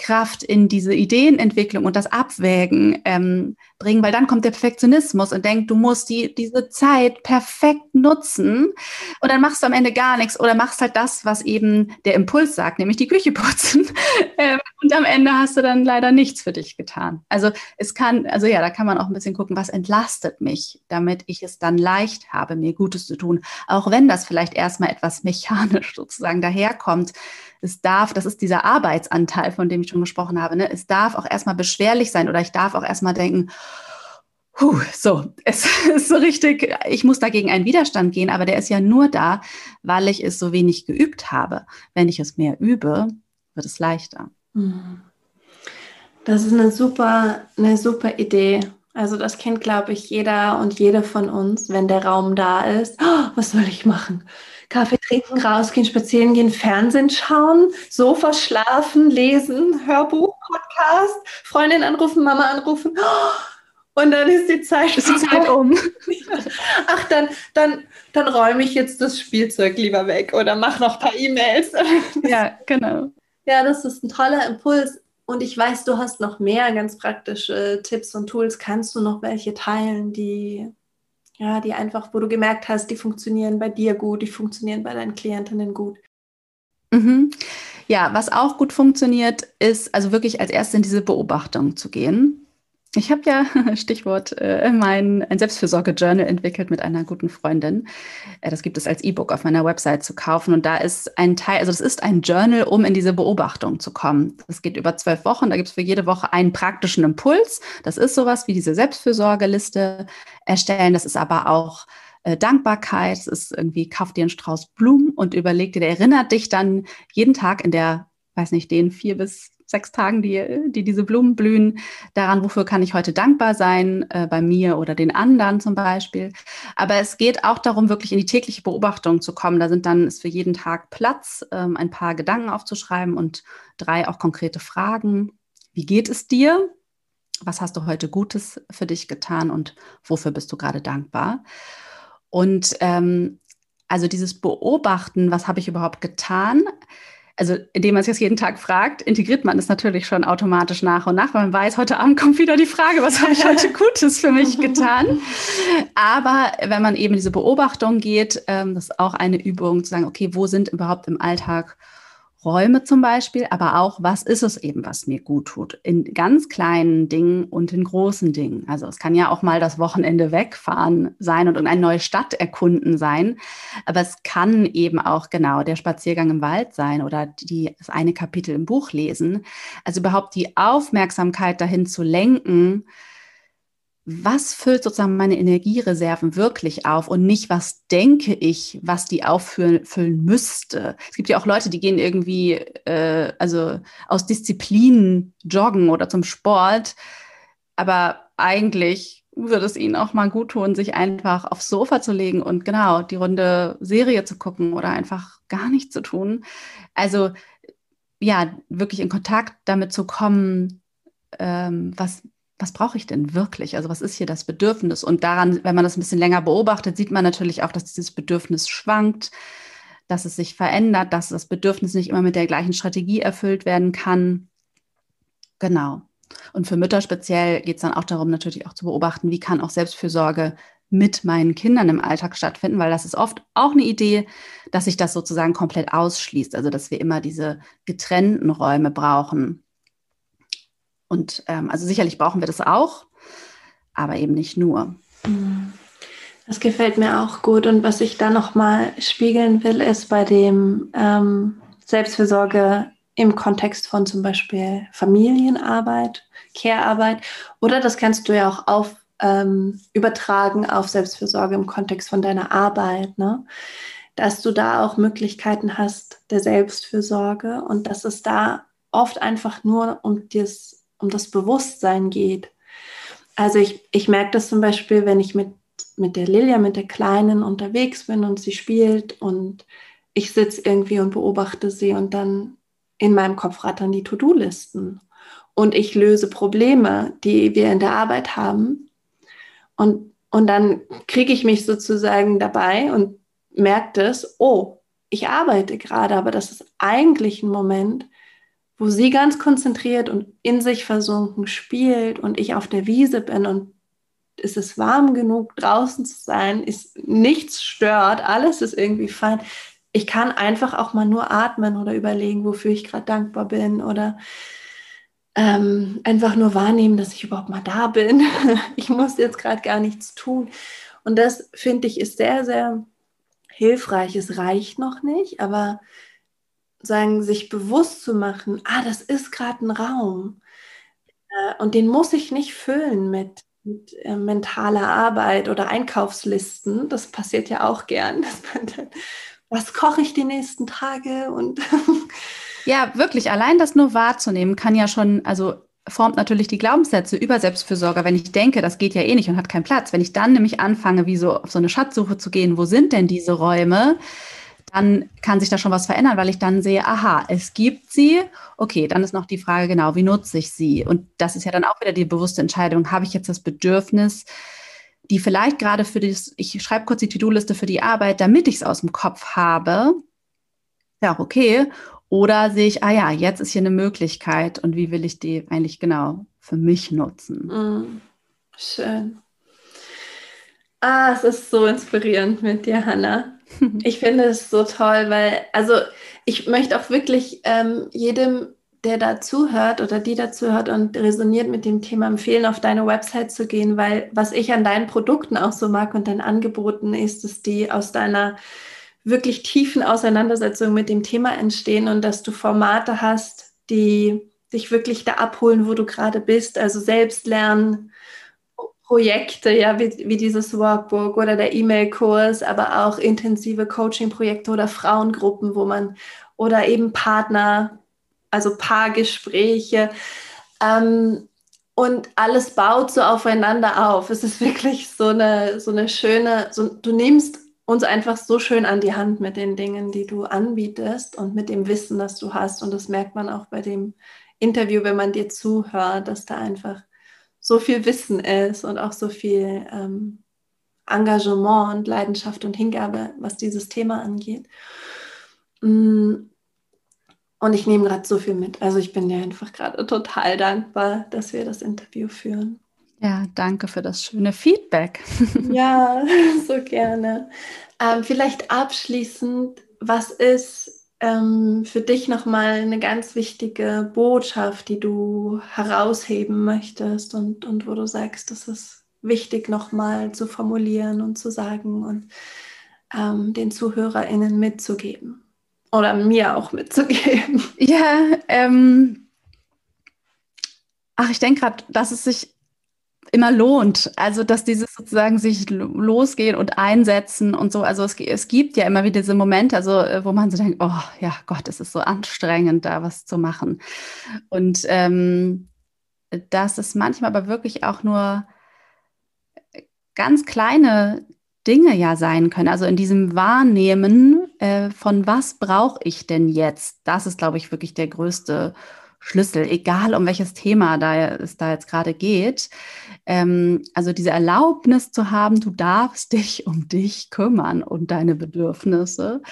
Kraft in diese Ideenentwicklung und das Abwägen ähm, bringen, weil dann kommt der Perfektionismus und denkt, du musst die, diese Zeit perfekt nutzen und dann machst du am Ende gar nichts oder machst halt das, was eben der Impuls sagt, nämlich die Küche <laughs> putzen. ähm, und am Ende hast du dann leider nichts für dich getan. Also es kann, also ja, da kann man auch ein bisschen gucken, was entlastet mich, damit ich es dann leicht habe, mir Gutes zu tun. Auch wenn das vielleicht erstmal etwas mechanisch sozusagen daherkommt es darf, das ist dieser Arbeitsanteil, von dem ich schon gesprochen habe, ne? es darf auch erstmal beschwerlich sein oder ich darf auch erstmal denken, Puh, so, <laughs> es ist so richtig, ich muss dagegen einen Widerstand gehen, aber der ist ja nur da, weil ich es so wenig geübt habe. Wenn ich es mehr übe, wird es leichter. Das ist eine super, eine super Idee. Also das kennt, glaube ich, jeder und jede von uns, wenn der Raum da ist. Oh, was soll ich machen? Kaffee trinken, rausgehen, spazieren gehen, Fernsehen schauen, Sofa schlafen, lesen, Hörbuch, Podcast, Freundin anrufen, Mama anrufen. Und dann ist die Zeit, ist die Zeit um. <laughs> Ach, dann, dann, dann räume ich jetzt das Spielzeug lieber weg oder mache noch ein paar E-Mails. <laughs> Ja, genau. Ja, das ist ein toller Impuls. Und ich weiß, du hast noch mehr ganz praktische Tipps und Tools. Kannst du noch welche teilen, die ja, die einfach, wo du gemerkt hast, die funktionieren bei dir gut, die funktionieren bei deinen Klientinnen gut. Mhm. Ja, was auch gut funktioniert, ist also wirklich als erstes in diese Beobachtung zu gehen. Ich habe ja, <laughs> Stichwort, äh, mein ein Selbstfürsorge-Journal entwickelt mit einer guten Freundin. Äh, das gibt es als E-Book auf meiner Website zu kaufen. Und da ist ein Teil, also das ist ein Journal, um in diese Beobachtung zu kommen. Das geht über zwölf Wochen. Da gibt es für jede Woche einen praktischen Impuls. Das ist sowas wie diese Selbstfürsorgeliste erstellen. Das ist aber auch äh, Dankbarkeit. Es ist irgendwie, kauf dir einen Strauß Blumen und überleg dir, der erinnert dich dann jeden Tag in der, weiß nicht, den vier bis sechs Tagen, die, die diese Blumen blühen, daran, wofür kann ich heute dankbar sein, äh, bei mir oder den anderen zum Beispiel. Aber es geht auch darum, wirklich in die tägliche Beobachtung zu kommen. Da sind dann ist für jeden Tag Platz, ähm, ein paar Gedanken aufzuschreiben und drei auch konkrete Fragen. Wie geht es dir? Was hast du heute Gutes für dich getan und wofür bist du gerade dankbar? Und ähm, also dieses Beobachten, was habe ich überhaupt getan? Also indem man sich das jeden Tag fragt, integriert man es natürlich schon automatisch nach und nach, weil man weiß, heute Abend kommt wieder die Frage, was habe ich heute <laughs> Gutes für mich getan? Aber wenn man eben diese Beobachtung geht, ähm, das ist auch eine Übung, zu sagen, okay, wo sind überhaupt im Alltag Räume zum Beispiel, aber auch, was ist es eben, was mir gut tut? In ganz kleinen Dingen und in großen Dingen. Also es kann ja auch mal das Wochenende wegfahren sein und eine neue Stadt erkunden sein. Aber es kann eben auch genau der Spaziergang im Wald sein oder die, das eine Kapitel im Buch lesen. Also überhaupt die Aufmerksamkeit dahin zu lenken, was füllt sozusagen meine Energiereserven wirklich auf und nicht, was denke ich, was die auffüllen müsste. Es gibt ja auch Leute, die gehen irgendwie, äh, also aus Disziplinen joggen oder zum Sport, aber eigentlich würde es ihnen auch mal gut tun, sich einfach aufs Sofa zu legen und genau die runde Serie zu gucken oder einfach gar nichts zu tun. Also ja, wirklich in Kontakt damit zu kommen, ähm, was was brauche ich denn wirklich? Also was ist hier das Bedürfnis? Und daran, wenn man das ein bisschen länger beobachtet, sieht man natürlich auch, dass dieses Bedürfnis schwankt, dass es sich verändert, dass das Bedürfnis nicht immer mit der gleichen Strategie erfüllt werden kann. Genau. Und für Mütter speziell geht es dann auch darum, natürlich auch zu beobachten, wie kann auch Selbstfürsorge mit meinen Kindern im Alltag stattfinden, weil das ist oft auch eine Idee, dass sich das sozusagen komplett ausschließt. Also dass wir immer diese getrennten Räume brauchen und ähm, also sicherlich brauchen wir das auch, aber eben nicht nur. Mhm. Das gefällt mir auch gut. Und was ich da nochmal spiegeln will, ist bei dem ähm, Selbstfürsorge im Kontext von zum Beispiel Familienarbeit, Care-Arbeit. Oder das kannst du ja auch auf, ähm, übertragen auf Selbstfürsorge im Kontext von deiner Arbeit. Ne? Dass du da auch Möglichkeiten hast der Selbstfürsorge und dass es da oft einfach nur um das um das Bewusstsein geht. Also ich, ich merke das zum Beispiel, wenn ich mit, mit der Lilia, mit der Kleinen unterwegs bin und sie spielt und ich sitze irgendwie und beobachte sie und dann in meinem Kopf rattern die To-Do-Listen und ich löse Probleme, die wir in der Arbeit haben und, und dann kriege ich mich sozusagen dabei und merke das, oh, ich arbeite gerade, aber das ist eigentlich ein Moment, wo sie ganz konzentriert und in sich versunken spielt und ich auf der Wiese bin und ist es warm genug, draußen zu sein, ist nichts stört, alles ist irgendwie fein. Ich kann einfach auch mal nur atmen oder überlegen, wofür ich gerade dankbar bin oder ähm, einfach nur wahrnehmen, dass ich überhaupt mal da bin. <laughs> ich muss jetzt gerade gar nichts tun. Und das finde ich ist sehr, sehr hilfreich. Es reicht noch nicht, aber sagen, sich bewusst zu machen, ah, das ist gerade ein Raum. Äh, und den muss ich nicht füllen mit, mit äh, mentaler Arbeit oder Einkaufslisten. Das passiert ja auch gern. <laughs> Dann, was koche ich die nächsten Tage? Und <laughs> ja, wirklich, allein das nur wahrzunehmen, kann ja schon, also formt natürlich die Glaubenssätze über Selbstfürsorge. Wenn ich denke, das geht ja eh nicht und hat keinen Platz. Wenn ich dann nämlich anfange, wie so auf so eine Schatzsuche zu gehen, wo sind denn diese Räume? Dann kann sich da schon was verändern, weil ich dann sehe, aha, es gibt sie. Okay, dann ist noch die Frage, genau, wie nutze ich sie? Und das ist ja dann auch wieder die bewusste Entscheidung. Habe ich jetzt das Bedürfnis, die vielleicht gerade für das, ich schreibe kurz die To-Do-Liste für die Arbeit, damit ich es aus dem Kopf habe. Ja, okay. Oder sehe ich, ah ja, jetzt ist hier eine Möglichkeit und wie will ich die eigentlich genau für mich nutzen? Mm, schön. Ah, es ist so inspirierend mit dir, Hannah. <laughs> Ich finde es so toll, weil, also ich möchte auch wirklich ähm, jedem, der da zuhört oder die dazu hört und resoniert mit dem Thema, empfehlen, auf deine Website zu gehen, weil was ich an deinen Produkten auch so mag und deinen Angeboten ist, dass die aus deiner wirklich tiefen Auseinandersetzung mit dem Thema entstehen und dass du Formate hast, die dich wirklich da abholen, wo du gerade bist, also selbst lernen, Projekte, ja, wie, wie dieses Workbook oder der E-Mail-Kurs, aber auch intensive Coaching-Projekte oder Frauengruppen, wo man oder eben Partner, also Paargespräche. Ähm, und alles baut so aufeinander auf. Es ist wirklich so eine, so eine schöne, so, du nimmst uns einfach so schön an die Hand mit den Dingen, die du anbietest und mit dem Wissen, das du hast. Und das merkt man auch bei dem Interview, wenn man dir zuhört, dass da einfach so viel Wissen ist und auch so viel ähm, Engagement und Leidenschaft und Hingabe, was dieses Thema angeht. Mm. Und ich nehme gerade so viel mit. Also ich bin dir einfach gerade total dankbar, dass wir das Interview führen. Ja, danke für das schöne Feedback. <laughs> ja, <laughs> so gerne. Ähm, vielleicht abschließend, was ist ähm, für dich nochmal eine ganz wichtige Botschaft, die du herausheben möchtest und, und wo du sagst, das ist wichtig nochmal zu formulieren und zu sagen und ähm, den ZuhörerInnen mitzugeben? Oder mir auch mitzugeben? Ja, ähm, ach, ich denke gerade, dass es sich immer lohnt. Also, dass dieses sozusagen sich losgehen und einsetzen und so. Also, es, es gibt ja immer wieder diese Momente, also, äh, wo man so denkt, oh ja, Gott, es ist so anstrengend, da was zu machen. Und ähm, dass es manchmal aber wirklich auch nur ganz kleine Dinge ja sein können. Also in diesem Wahrnehmen äh, von was brauche ich denn jetzt? Das ist, glaube ich, wirklich der größte Schlüssel, egal um welches Thema da es da jetzt gerade geht. Ähm, also diese Erlaubnis zu haben, du darfst <laughs> dich um dich kümmern und deine Bedürfnisse.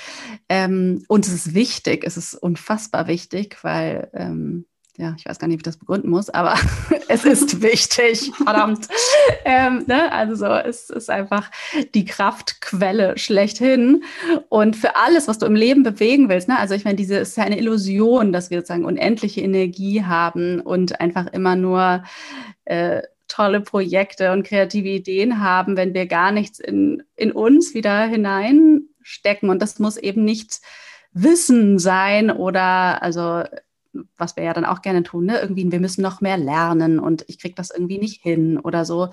Ähm, und es ist wichtig, es ist unfassbar wichtig, weil ähm, ja, ich weiß gar nicht, wie ich das begründen muss, aber <laughs> es ist wichtig, verdammt. <laughs> ähm, ne? Also so, es ist einfach die Kraftquelle schlechthin. Und für alles, was du im Leben bewegen willst, ne? also ich meine, diese ist ja eine Illusion, dass wir sozusagen unendliche Energie haben und einfach immer nur äh, tolle Projekte und kreative Ideen haben, wenn wir gar nichts in, in uns wieder hineinstecken. Und das muss eben nicht Wissen sein oder also was wir ja dann auch gerne tun, ne? irgendwie, wir müssen noch mehr lernen und ich kriege das irgendwie nicht hin oder so,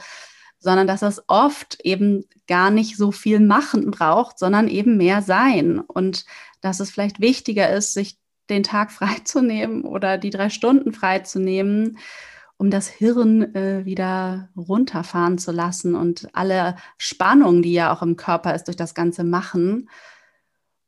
sondern dass es oft eben gar nicht so viel machen braucht, sondern eben mehr sein. Und dass es vielleicht wichtiger ist, sich den Tag <laughs> freizunehmen oder die drei Stunden freizunehmen, um das Hirn äh, wieder runterfahren zu lassen und alle Spannung, die ja auch im Körper ist durch das ganze Machen,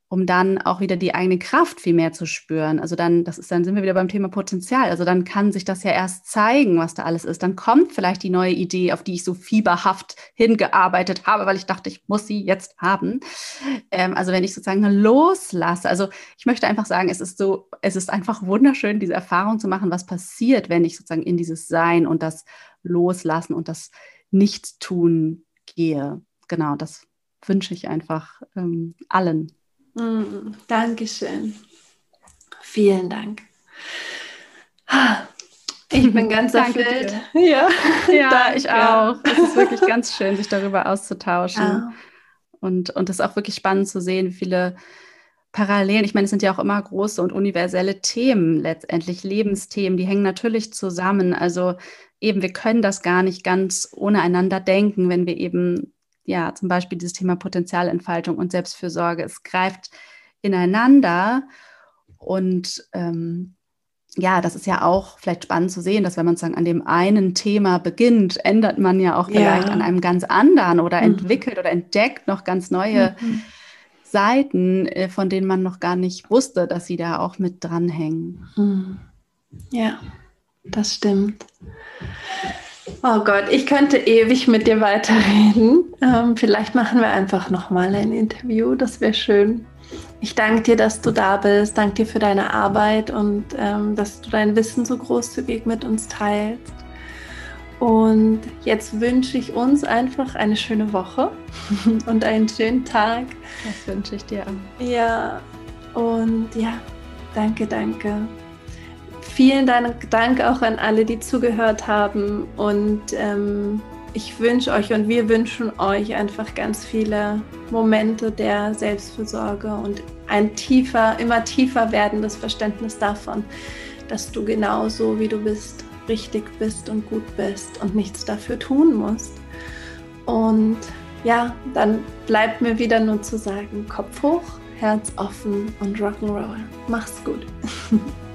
um dann auch wieder die eigene Kraft viel mehr zu spüren. Also dann, das ist, dann sind wir wieder beim Thema Potenzial. Also dann kann sich das ja erst zeigen, was da alles ist. Dann kommt vielleicht die neue Idee, auf die ich so fieberhaft hingearbeitet habe, weil ich dachte, ich muss sie jetzt haben. Ähm, also wenn ich sozusagen loslasse, also ich möchte einfach sagen, es ist so, es ist einfach wunderschön, diese Erfahrung zu machen, was passiert, wenn ich sozusagen in dieses Sein und das Loslassen und das Nichtstun gehe. Genau, das wünsche ich einfach ähm, allen. Mm, Dankeschön. Vielen Dank. Ich bin <laughs> ganz erfüllt. Ja, <laughs> ja ich auch. Es ist wirklich ganz schön, sich darüber auszutauschen. Ja. Und, und es ist auch wirklich spannend zu sehen, wie viele Parallelen, ich meine, es sind ja auch immer große und universelle Themen, letztendlich Lebensthemen, die hängen natürlich zusammen. Also eben, wir können das gar nicht ganz ohne einander denken, wenn wir eben ja, zum Beispiel dieses Thema Potenzialentfaltung und Selbstfürsorge. Es greift ineinander und ähm, ja, das ist ja auch vielleicht spannend zu sehen, dass wenn man sagen an dem einen Thema beginnt, ändert man ja auch vielleicht ja. an einem ganz anderen oder mhm. entwickelt oder entdeckt noch ganz neue mhm. Seiten, äh, von denen man noch gar nicht wusste, dass sie da auch mit dranhängen. Mhm. Ja, das stimmt. Oh Gott, ich könnte ewig mit dir weiterreden. Ähm, vielleicht machen wir einfach nochmal ein Interview, das wäre schön. Ich danke dir, dass du da bist, danke dir für deine Arbeit und ähm, dass du dein Wissen so großzügig mit uns teilst. Und jetzt wünsche ich uns einfach eine schöne Woche <laughs> und einen schönen Tag. Das wünsche ich dir auch. Ja, und ja, danke, danke vielen Dank auch an alle, die zugehört haben. Und ähm, ich wünsche euch und wir wünschen euch einfach ganz viele Momente der Selbstfürsorge und ein tiefer, immer tiefer werdendes Verständnis davon, dass du genauso wie du bist, richtig bist und gut bist und nichts dafür tun musst. Und ja, dann bleibt mir wieder nur zu sagen, Kopf hoch, Herz offen und Rock'n'Roll. Mach's gut. <laughs>